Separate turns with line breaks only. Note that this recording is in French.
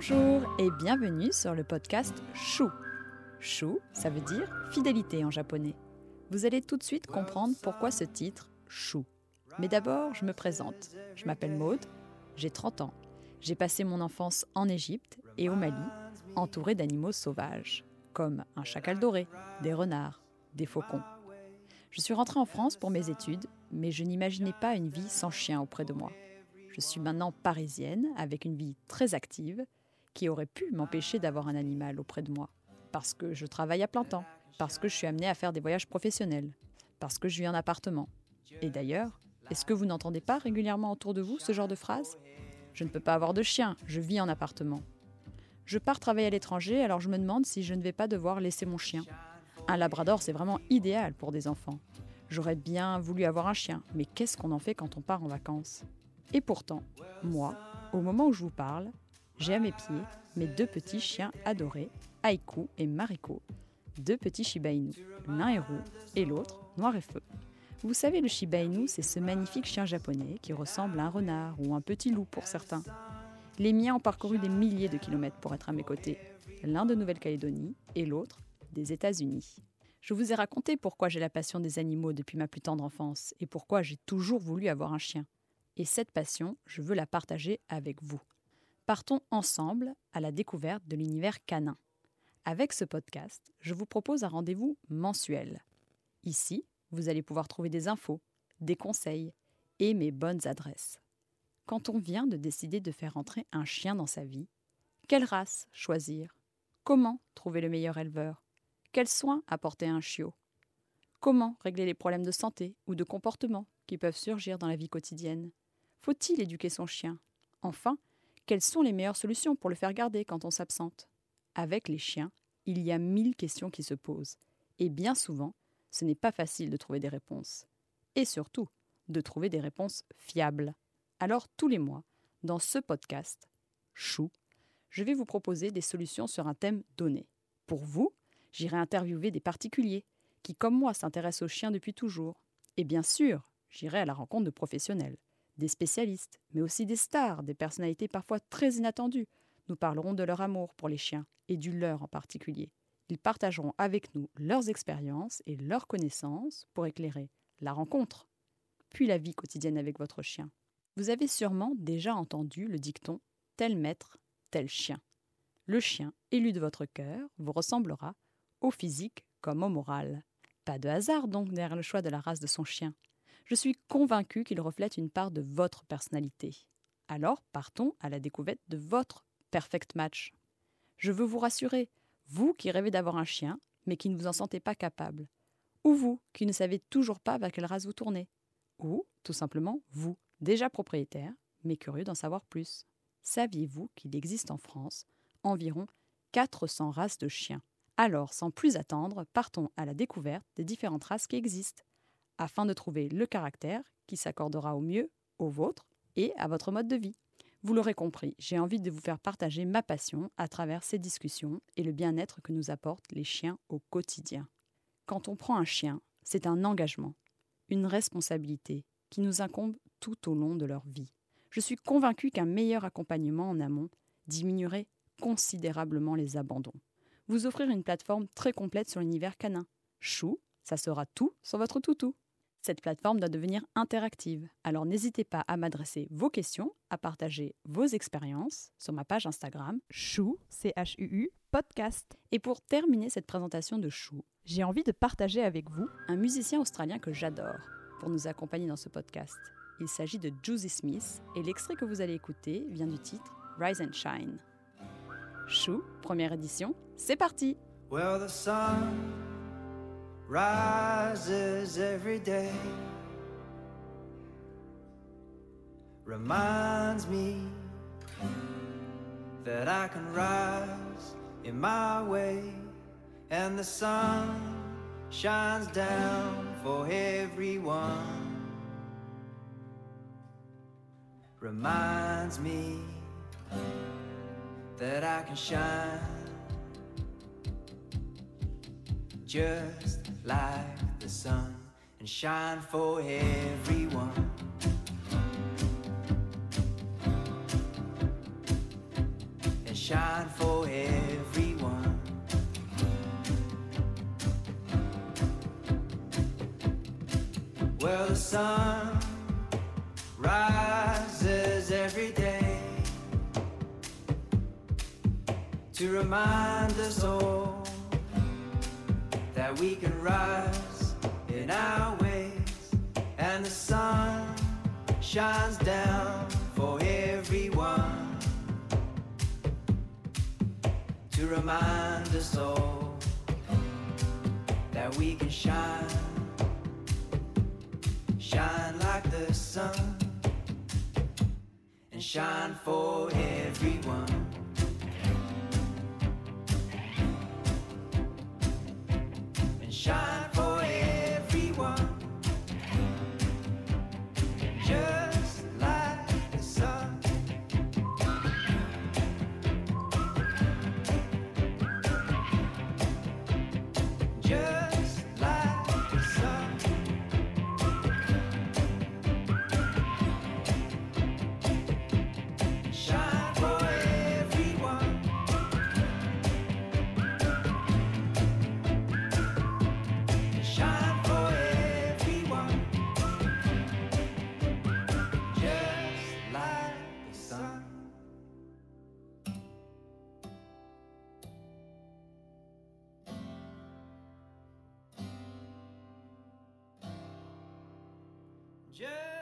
Bonjour et bienvenue sur le podcast Chou. Chou, ça veut dire fidélité en japonais. Vous allez tout de suite comprendre pourquoi ce titre, Chou. Mais d'abord, je me présente. Je m'appelle Maude, j'ai 30 ans. J'ai passé mon enfance en Égypte et au Mali, entourée d'animaux sauvages, comme un chacal doré, des renards, des faucons. Je suis rentrée en France pour mes études, mais je n'imaginais pas une vie sans chien auprès de moi. Je suis maintenant parisienne, avec une vie très active, qui aurait pu m'empêcher d'avoir un animal auprès de moi. Parce que je travaille à plein temps, parce que je suis amenée à faire des voyages professionnels, parce que je vis en appartement. Et d'ailleurs, est-ce que vous n'entendez pas régulièrement autour de vous ce genre de phrase? Je ne peux pas avoir de chien, je vis en appartement. Je pars travailler à l'étranger, alors je me demande si je ne vais pas devoir laisser mon chien. Un labrador, c'est vraiment idéal pour des enfants. J'aurais bien voulu avoir un chien, mais qu'est-ce qu'on en fait quand on part en vacances? Et pourtant, moi, au moment où je vous parle, j'ai à mes pieds mes deux petits chiens adorés, Aiku et Mariko, deux petits Shiba Inu. L'un est roux et l'autre noir et feu. Vous savez, le Shiba Inu, c'est ce magnifique chien japonais qui ressemble à un renard ou un petit loup pour certains. Les miens ont parcouru des milliers de kilomètres pour être à mes côtés, l'un de Nouvelle-Calédonie et l'autre des États-Unis. Je vous ai raconté pourquoi j'ai la passion des animaux depuis ma plus tendre enfance et pourquoi j'ai toujours voulu avoir un chien. Et cette passion, je veux la partager avec vous. Partons ensemble à la découverte de l'univers canin. Avec ce podcast, je vous propose un rendez-vous mensuel. Ici, vous allez pouvoir trouver des infos, des conseils et mes bonnes adresses. Quand on vient de décider de faire entrer un chien dans sa vie, quelle race choisir? Comment trouver le meilleur éleveur? Quels soins apporter à un chiot? Comment régler les problèmes de santé ou de comportement qui peuvent surgir dans la vie quotidienne? Faut-il éduquer son chien? Enfin, quelles sont les meilleures solutions pour le faire garder quand on s'absente? Avec les chiens, il y a mille questions qui se posent, et bien souvent, ce n'est pas facile de trouver des réponses. Et surtout, de trouver des réponses fiables. Alors tous les mois, dans ce podcast, Chou, je vais vous proposer des solutions sur un thème donné. Pour vous, j'irai interviewer des particuliers qui, comme moi, s'intéressent aux chiens depuis toujours. Et bien sûr, j'irai à la rencontre de professionnels des spécialistes, mais aussi des stars, des personnalités parfois très inattendues. Nous parlerons de leur amour pour les chiens, et du leur en particulier. Ils partageront avec nous leurs expériences et leurs connaissances pour éclairer la rencontre, puis la vie quotidienne avec votre chien. Vous avez sûrement déjà entendu le dicton tel maître, tel chien. Le chien, élu de votre cœur, vous ressemblera, au physique comme au moral. Pas de hasard donc derrière le choix de la race de son chien je suis convaincue qu'il reflète une part de votre personnalité. Alors partons à la découverte de votre perfect match. Je veux vous rassurer, vous qui rêvez d'avoir un chien, mais qui ne vous en sentez pas capable. Ou vous qui ne savez toujours pas vers quelle race vous tournez. Ou, tout simplement, vous, déjà propriétaire, mais curieux d'en savoir plus. Saviez-vous qu'il existe en France environ 400 races de chiens? Alors, sans plus attendre, partons à la découverte des différentes races qui existent afin de trouver le caractère qui s'accordera au mieux au vôtre et à votre mode de vie. Vous l'aurez compris, j'ai envie de vous faire partager ma passion à travers ces discussions et le bien-être que nous apportent les chiens au quotidien. Quand on prend un chien, c'est un engagement, une responsabilité qui nous incombe tout au long de leur vie. Je suis convaincue qu'un meilleur accompagnement en amont diminuerait considérablement les abandons. Vous offrir une plateforme très complète sur l'univers canin. Chou, ça sera tout sur votre toutou. Cette plateforme doit devenir interactive, alors n'hésitez pas à m'adresser vos questions, à partager vos expériences sur ma page Instagram chou c h u u podcast. Et pour terminer cette présentation de chou, j'ai envie de partager avec vous un musicien australien que j'adore pour nous accompagner dans ce podcast. Il s'agit de Juicy Smith et l'extrait que vous allez écouter vient du titre Rise and Shine. Chou, première édition, c'est parti. Rises every day. Reminds me that I can rise in my way, and the sun shines down for everyone. Reminds me that I can shine just like the sun and shine for everyone. And
shine for everyone. Well, the sun rises every day to remind us all that we can rise in our ways, and the sun shines down for everyone to remind us all that we can shine, shine like the sun, and shine for everyone. Just